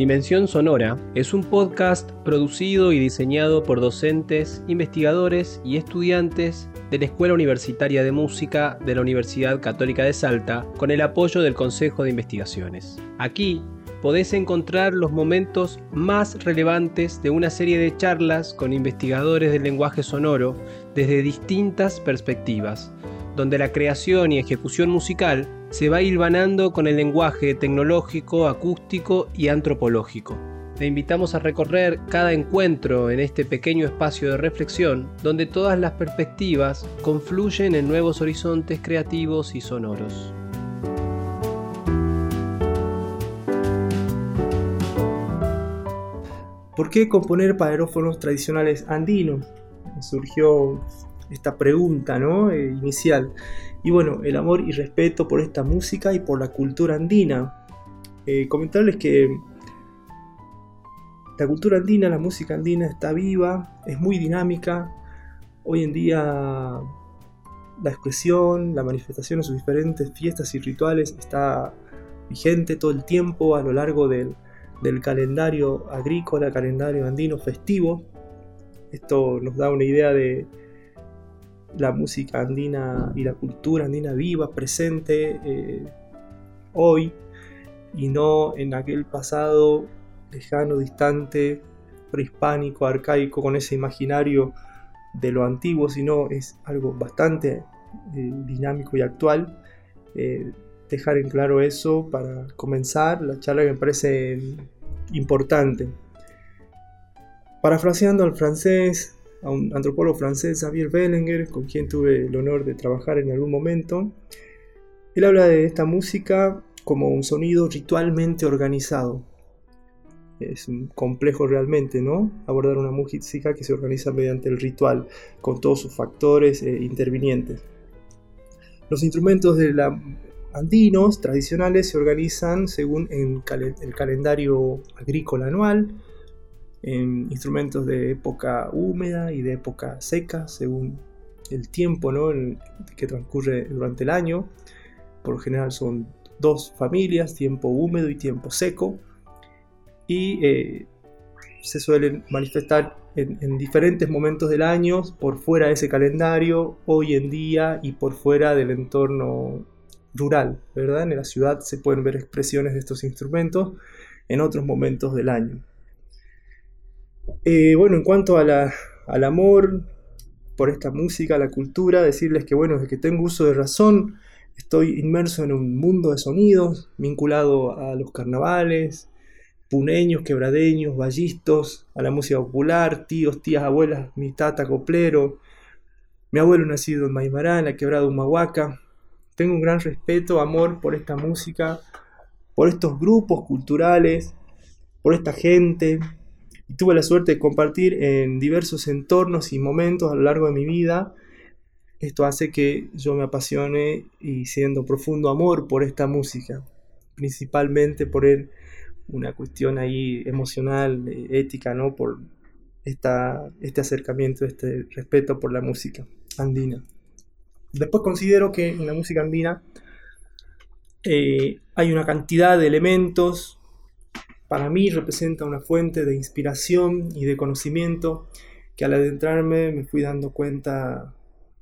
Dimensión Sonora es un podcast producido y diseñado por docentes, investigadores y estudiantes de la Escuela Universitaria de Música de la Universidad Católica de Salta con el apoyo del Consejo de Investigaciones. Aquí podés encontrar los momentos más relevantes de una serie de charlas con investigadores del lenguaje sonoro desde distintas perspectivas, donde la creación y ejecución musical se va hilvanando con el lenguaje tecnológico, acústico y antropológico. Te invitamos a recorrer cada encuentro en este pequeño espacio de reflexión donde todas las perspectivas confluyen en nuevos horizontes creativos y sonoros. ¿Por qué componer para aerófonos tradicionales andinos? Surgió esta pregunta ¿no? Eh, inicial. Y bueno, el amor y respeto por esta música y por la cultura andina. Eh, comentarles que la cultura andina, la música andina está viva, es muy dinámica. Hoy en día la expresión, la manifestación en sus diferentes fiestas y rituales está vigente todo el tiempo a lo largo del, del calendario agrícola, calendario andino festivo. Esto nos da una idea de, la música andina y la cultura andina viva, presente eh, hoy y no en aquel pasado lejano, distante, prehispánico, arcaico, con ese imaginario de lo antiguo, sino es algo bastante eh, dinámico y actual. Eh, dejar en claro eso para comenzar la charla que me parece importante. Parafraseando al francés, a un antropólogo francés, Xavier Bellinger, con quien tuve el honor de trabajar en algún momento. Él habla de esta música como un sonido ritualmente organizado. Es complejo realmente, ¿no? Abordar una música que se organiza mediante el ritual, con todos sus factores eh, intervinientes. Los instrumentos de andinos tradicionales se organizan según el calendario agrícola anual, en instrumentos de época húmeda y de época seca, según el tiempo ¿no? que transcurre durante el año. Por lo general son dos familias, tiempo húmedo y tiempo seco. Y eh, se suelen manifestar en, en, diferentes momentos del año, por fuera de ese calendario, hoy en día y por fuera del entorno rural, ¿verdad? En la ciudad se pueden ver expresiones de estos instrumentos en otros momentos del año. Eh, bueno, en cuanto al amor por esta música, la cultura, decirles que bueno, desde que tengo uso de razón, estoy inmerso en un mundo de sonidos, vinculado a los carnavales, puneños, quebradeños, ballistos, a la música popular, tíos, tías, abuelas, mi tata, coplero, mi abuelo nacido en Maimará, en la quebrada Humahuaca. Tengo un gran respeto, amor por esta música, por estos grupos culturales, por esta gente, tuve la suerte de compartir en diversos entornos y momentos a lo largo de mi vida. Esto hace que yo me apasione y siendo profundo amor por esta música, principalmente por una cuestión ahí emocional, ética, ¿no? Por esta, este acercamiento, este respeto por la música andina. Después considero que en la música andina eh, hay una cantidad de elementos para mí representa una fuente de inspiración y de conocimiento que al adentrarme me fui dando cuenta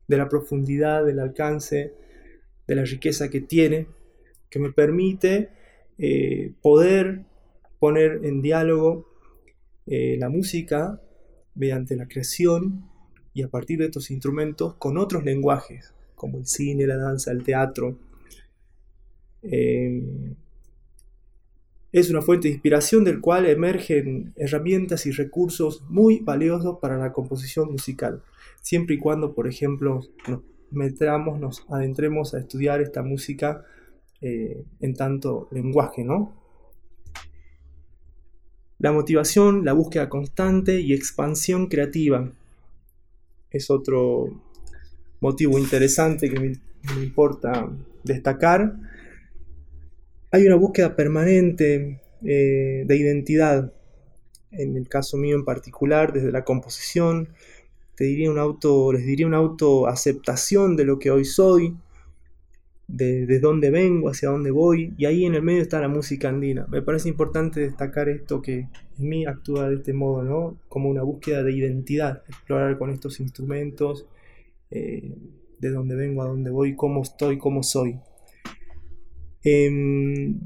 de la profundidad, del alcance, de la riqueza que tiene, que me permite eh, poder poner en diálogo eh, la música mediante la creación y a partir de estos instrumentos con otros lenguajes, como el cine, la danza, el teatro. Eh, es una fuente de inspiración del cual emergen herramientas y recursos muy valiosos para la composición musical, siempre y cuando, por ejemplo, nos metamos, nos adentremos a estudiar esta música eh, en tanto lenguaje, ¿no? La motivación, la búsqueda constante y expansión creativa es otro motivo interesante que me importa destacar hay una búsqueda permanente eh, de identidad, en el caso mío en particular, desde la composición, te diría un auto, les diría una autoaceptación de lo que hoy soy, de, dónde vengo, hacia dónde voy, y ahí en el medio está la música andina. Me parece importante destacar esto que en mí actúa de este modo, ¿no? Como una búsqueda de identidad, explorar con estos instrumentos, eh, de dónde vengo, a dónde voy, cómo estoy, cómo soy. Em,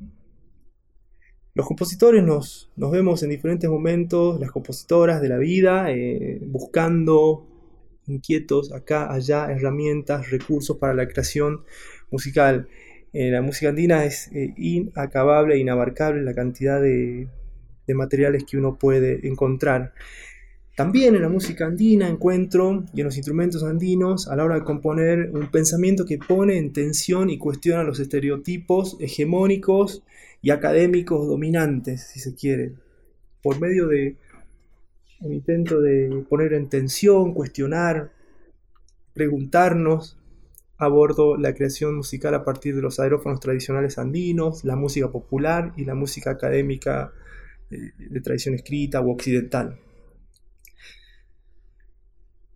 los compositores nos, nos, vemos en diferentes momentos, las compositoras de la vida, eh, buscando inquietos acá, allá, herramientas, recursos para la creación musical. Eh, la música andina es eh, inacabable, inabarcable la cantidad de, materiales que uno puede encontrar. También en la música andina encuentro y en los instrumentos andinos a la hora de componer un pensamiento que pone en tensión y cuestiona los estereotipos hegemónicos y académicos dominantes, si se quiere, por medio de un intento de poner en tensión, cuestionar, preguntarnos abordo la creación musical a partir de los aerófonos tradicionales andinos, la música popular y la música académica eh, de tradición escrita o occidental.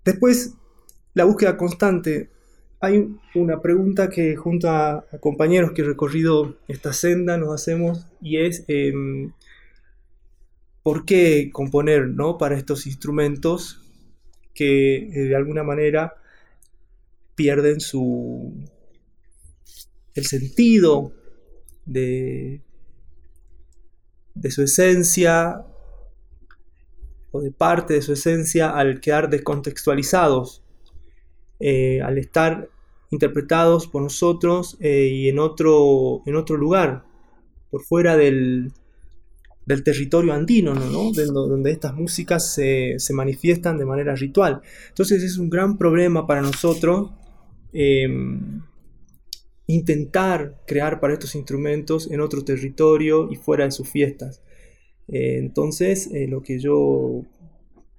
Después, la búsqueda constante. Hay una pregunta que junto a, compañeros que he recorrido esta senda nos hacemos y es em, ¿por qué componer ¿no? para estos instrumentos que eh, de alguna manera pierden su el sentido de, de su esencia de parte de su esencia al quedar descontextualizados, eh, al estar interpretados por nosotros eh, y en otro, en otro lugar, por fuera del, del territorio andino, ¿no? donde estas músicas se, se, manifiestan de manera ritual. Entonces es un gran problema para nosotros Em, intentar crear para estos instrumentos en otro territorio y fuera de sus fiestas. Eh, entonces, eh, lo que yo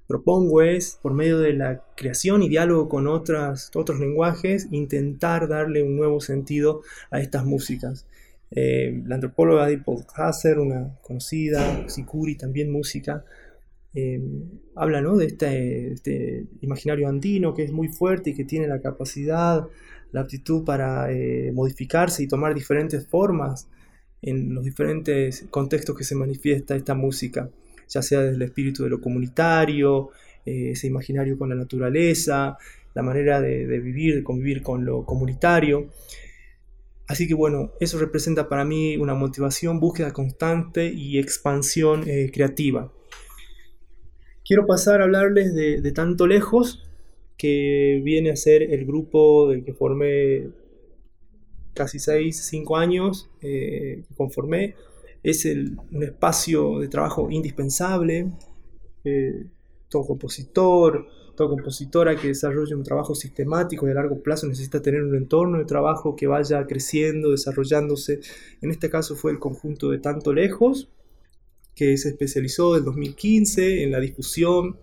propongo es, por medio de la creación y diálogo con otras, otros lenguajes, intentar darle un nuevo sentido a estas músicas. Eh, la antropóloga Deepak Hasser, una conocida, Sikuri, también música, habla de este, este, imaginario andino que es muy fuerte y que tiene la capacidad, la aptitud para modificarse y tomar diferentes formas en los diferentes contextos que se manifiesta esta música, ya sea desde el espíritu de lo comunitario, eh, ese imaginario con la naturaleza, la manera de, vivir, de convivir con lo comunitario. Así que bueno, eso representa para mí una motivación, búsqueda constante y expansión eh, creativa quiero pasar a hablarles de, Tanto Lejos, que viene a ser el grupo del que formé casi 6, 5 años, eh, que conformé. Es un espacio de trabajo indispensable. Eh, todo compositor, toda compositora que desarrolle un trabajo sistemático y a largo plazo necesita tener un entorno de trabajo que vaya creciendo, desarrollándose. En este caso fue el conjunto de Tanto Lejos, que se especializó en 2015 en la difusión,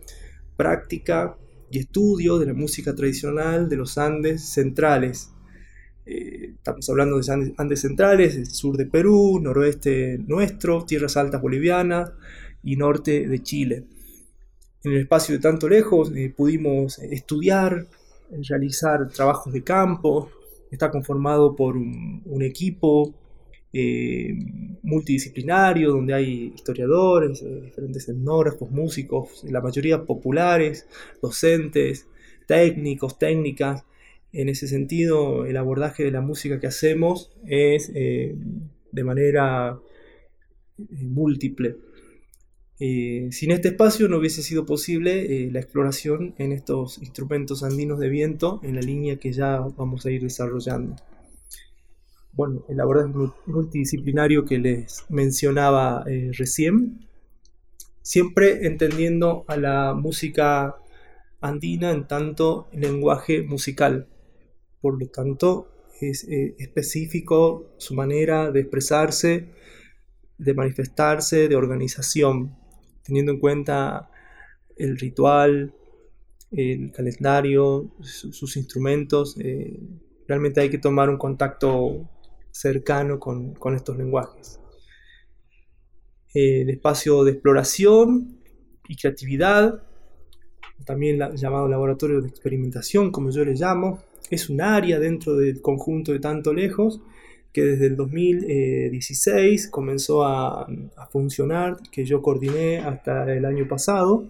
práctica y estudio de la música tradicional de los Andes centrales. Eh, estamos hablando de Andes, centrales, el sur de Perú, noroeste nuestro, tierras altas bolivianas y norte de Chile. En el espacio de tanto lejos eh, pudimos estudiar, realizar trabajos de campo, está conformado por un equipo eh, multidisciplinario, donde hay historiadores, eh, diferentes etnógrafos, músicos, la mayoría populares, docentes, técnicos, técnicas. En ese sentido, el abordaje de la música que hacemos es eh, de manera múltiple. sin este espacio no hubiese sido posible la exploración en estos instrumentos andinos de viento en la línea que ya vamos a ir desarrollando bueno, el abordaje multidisciplinario que les mencionaba eh, recién, siempre entendiendo a la música andina en tanto lenguaje musical. Por lo tanto, es eh, específico su manera de expresarse, de manifestarse, de organización, teniendo en cuenta el ritual, el calendario, sus instrumentos. Eh, realmente hay que tomar un contacto cercano con, estos lenguajes. El espacio de exploración y creatividad, también llamado laboratorio de experimentación, como yo le llamo, es un área dentro del conjunto de Tanto Lejos que desde el 2016 comenzó a, funcionar, que yo coordiné hasta el año pasado,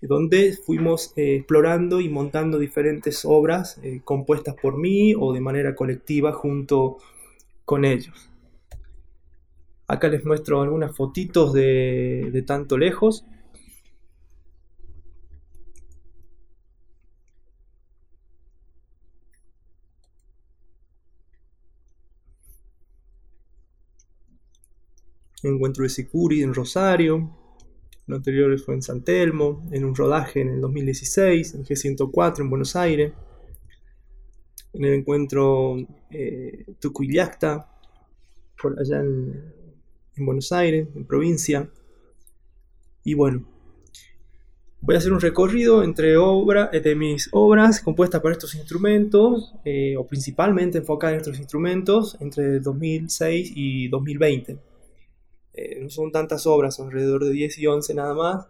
donde fuimos eh, explorando y montando diferentes obras eh, compuestas por mí o de manera colectiva junto con ellos. Acá les muestro algunas fotitos de, de tanto lejos. Encuentro de Sicuri en Rosario, lo anterior fue en San Telmo, en un rodaje en el 2016, en G104 en Buenos Aires, en el encuentro eh, Tucuyacta, por allá en, Buenos Aires, en provincia. Y bueno, voy a hacer un recorrido entre obras de mis obras compuestas para estos instrumentos, eh, o principalmente enfocadas en estos instrumentos, entre 2006 y 2020. Eh, no son tantas obras, son alrededor de 10 y 11 nada más.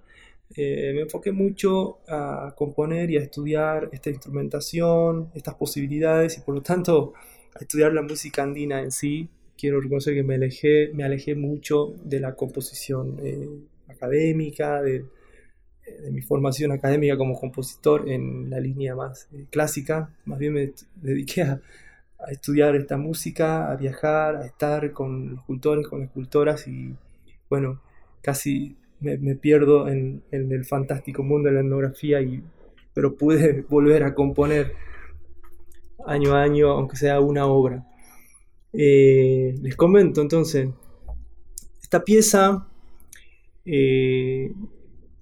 Eh, me enfoqué mucho a componer y a estudiar esta instrumentación, estas posibilidades y por lo tanto a estudiar la música andina en sí. Quiero reconocer que me alejé, me alejé mucho de la composición eh, académica, de, de, mi formación académica como compositor en la línea más clásica. Más bien me dediqué a, a estudiar esta música, a viajar, a estar con los cultores, con las escultoras y bueno, casi me, pierdo en, el fantástico mundo de la etnografía, y, pero pude volver a componer año a año, aunque sea una obra. Eh, les comento entonces, esta pieza, eh,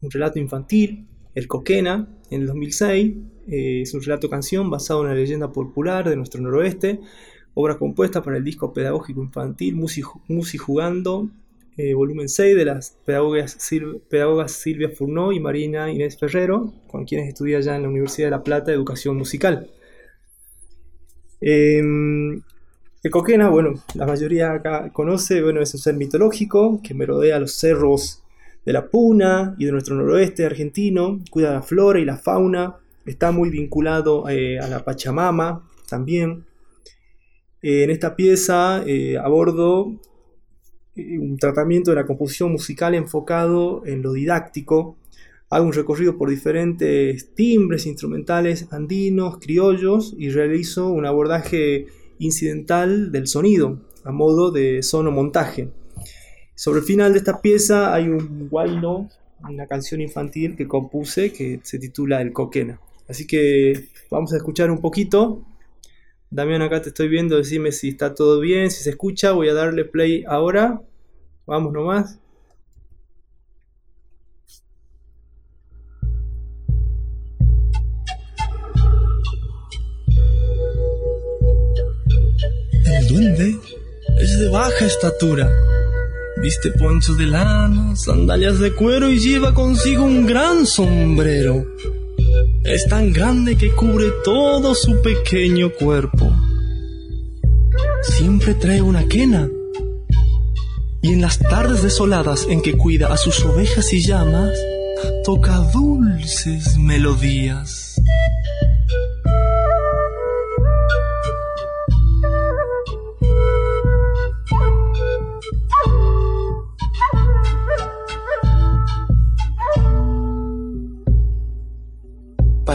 un relato infantil, El Coquena, en el 2006, eh, es un relato canción basado en una leyenda popular de nuestro noroeste, obra compuesta para el disco pedagógico infantil Musi, Jugando, eh, volumen 6 de las pedagogas, Silvia Furnó y Marina Inés Ferrero, con quienes estudia ya en la Universidad de La Plata Educación Musical. Em, el Coquena, bueno, la mayoría acá conoce, bueno, es un ser mitológico que merodea los cerros de la Puna y de nuestro noroeste argentino, cuida la flora y la fauna, está muy vinculado eh, a la Pachamama también. Eh, en esta pieza eh, abordo un tratamiento de la composición musical enfocado en lo didáctico. Hago un recorrido por diferentes timbres instrumentales andinos, criollos y realizo un abordaje incidental del sonido a modo de sonomontaje. Sobre el final de esta pieza hay un guayno, una canción infantil que compuse que se titula El Coquena. Así que vamos a escuchar un poquito. Damián, acá te estoy viendo, decime si está todo bien, si se escucha. Voy a darle play ahora. Vamos nomás. El duende es de baja estatura. Viste poncho de lana, sandalias de cuero y lleva consigo un gran sombrero. Es tan grande que cubre todo su pequeño cuerpo. Siempre trae una quena. Y en las tardes desoladas en que cuida a sus ovejas y llamas, toca dulces melodías.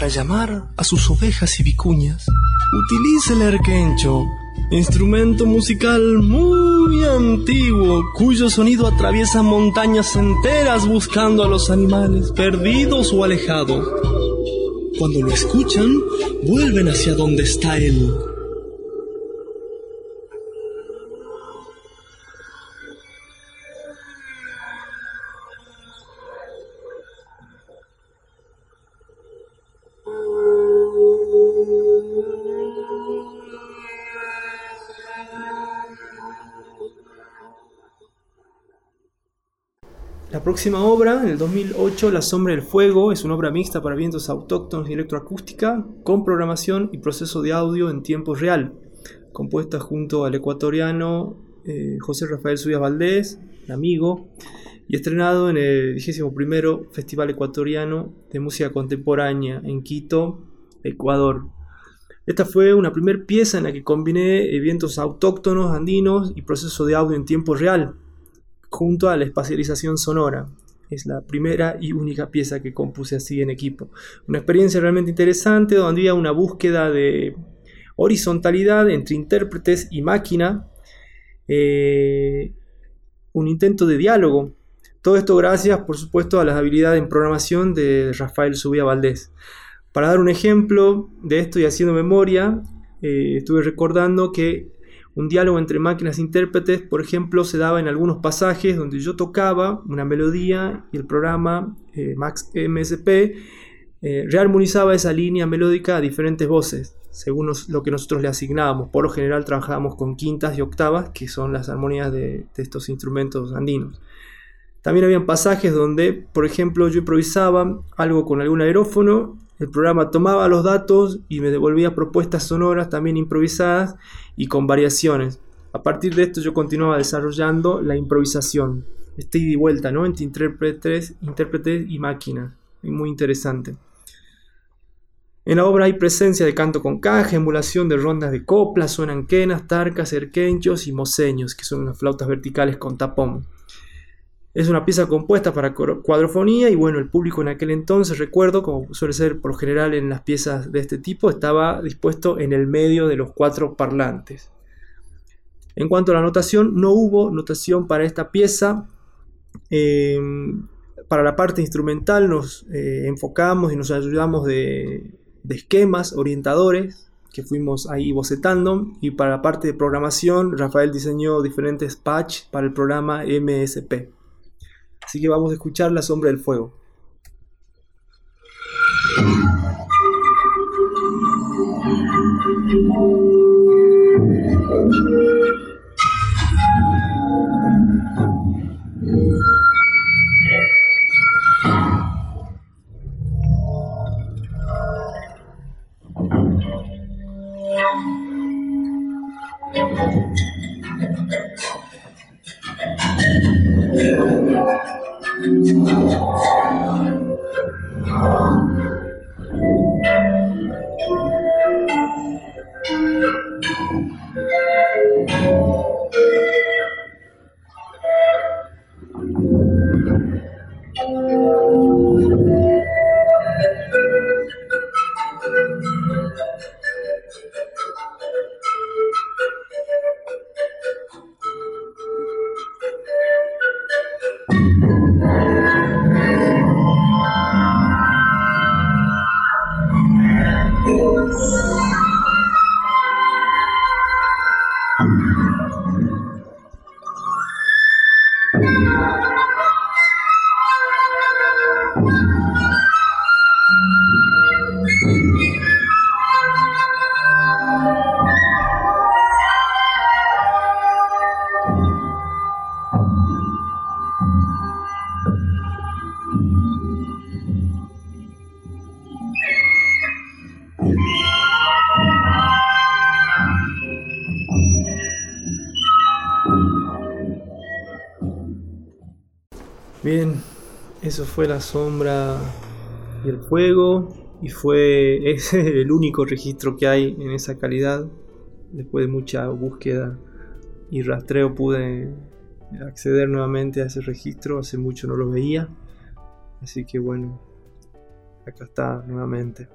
Llamar a sus ovejas y vicuñas, utiliza el erquencho, instrumento musical muy antiguo cuyo sonido atraviesa montañas enteras buscando a los animales perdidos o alejados. Cuando lo escuchan, vuelven hacia donde está él. Próxima obra, en el 2008, La Sombra del Fuego, es una obra mixta para vientos autóctonos y electroacústica, con programación y proceso de audio en tiempo real, compuesta junto al ecuatoriano eh, José Rafael Suyas Valdés, amigo, y estrenado en el 21 Festival Ecuatoriano de Música Contemporánea en Quito, Ecuador. Esta fue una primera pieza en la que combiné eventos autóctonos andinos y proceso de audio en tiempo real, junto a la espacialización sonora. Es la primera y única pieza que compuse así en equipo. Una experiencia realmente interesante donde había una búsqueda de horizontalidad entre intérpretes y máquina, eh, un intento de diálogo. Todo esto gracias, por supuesto, a las habilidades en programación de Rafael Subía Valdés. Para dar un ejemplo de esto y haciendo memoria, eh, estuve recordando que un diálogo entre máquinas e intérpretes, por ejemplo, se daba en algunos pasajes donde yo tocaba una melodía y el programa eh, Max MSP eh, rearmonizaba esa línea melódica a diferentes voces, según lo que nosotros le asignábamos. Por lo general trabajábamos con quintas y octavas, que son las armonías de, de estos instrumentos andinos. También habían pasajes donde, por ejemplo, yo improvisaba algo con algún aerófono el programa tomaba los datos y me devolvía propuestas sonoras también improvisadas y con variaciones. A partir de esto yo continuaba desarrollando la improvisación, este ida y vuelta, ¿no? Entre intérpretes, intérpretes y máquinas. Muy interesante. En la obra hay presencia de canto con caja, emulación de rondas de copla, suenan quenas, tarcas, erquenchos y moseños, que son unas flautas verticales con tapón. Es una pieza compuesta para cuadrofonía y bueno, el público en aquel entonces, recuerdo, como suele ser por general en las piezas de este tipo, estaba dispuesto en el medio de los cuatro parlantes. En cuanto a la notación, no hubo notación para esta pieza. Em, para la parte instrumental nos eh, enfocamos y nos ayudamos de, esquemas, orientadores, que fuimos ahí bocetando. Y para la parte de programación, Rafael diseñó diferentes patch para el programa MSP. Así que vamos a escuchar La sombra del fuego. 嗯。Bien, eso fue la sombra y el fuego y fue ese el único registro que hay en esa calidad. Después de mucha búsqueda y rastreo pude acceder nuevamente a ese registro, hace mucho no lo veía. Así que bueno, acá está nuevamente.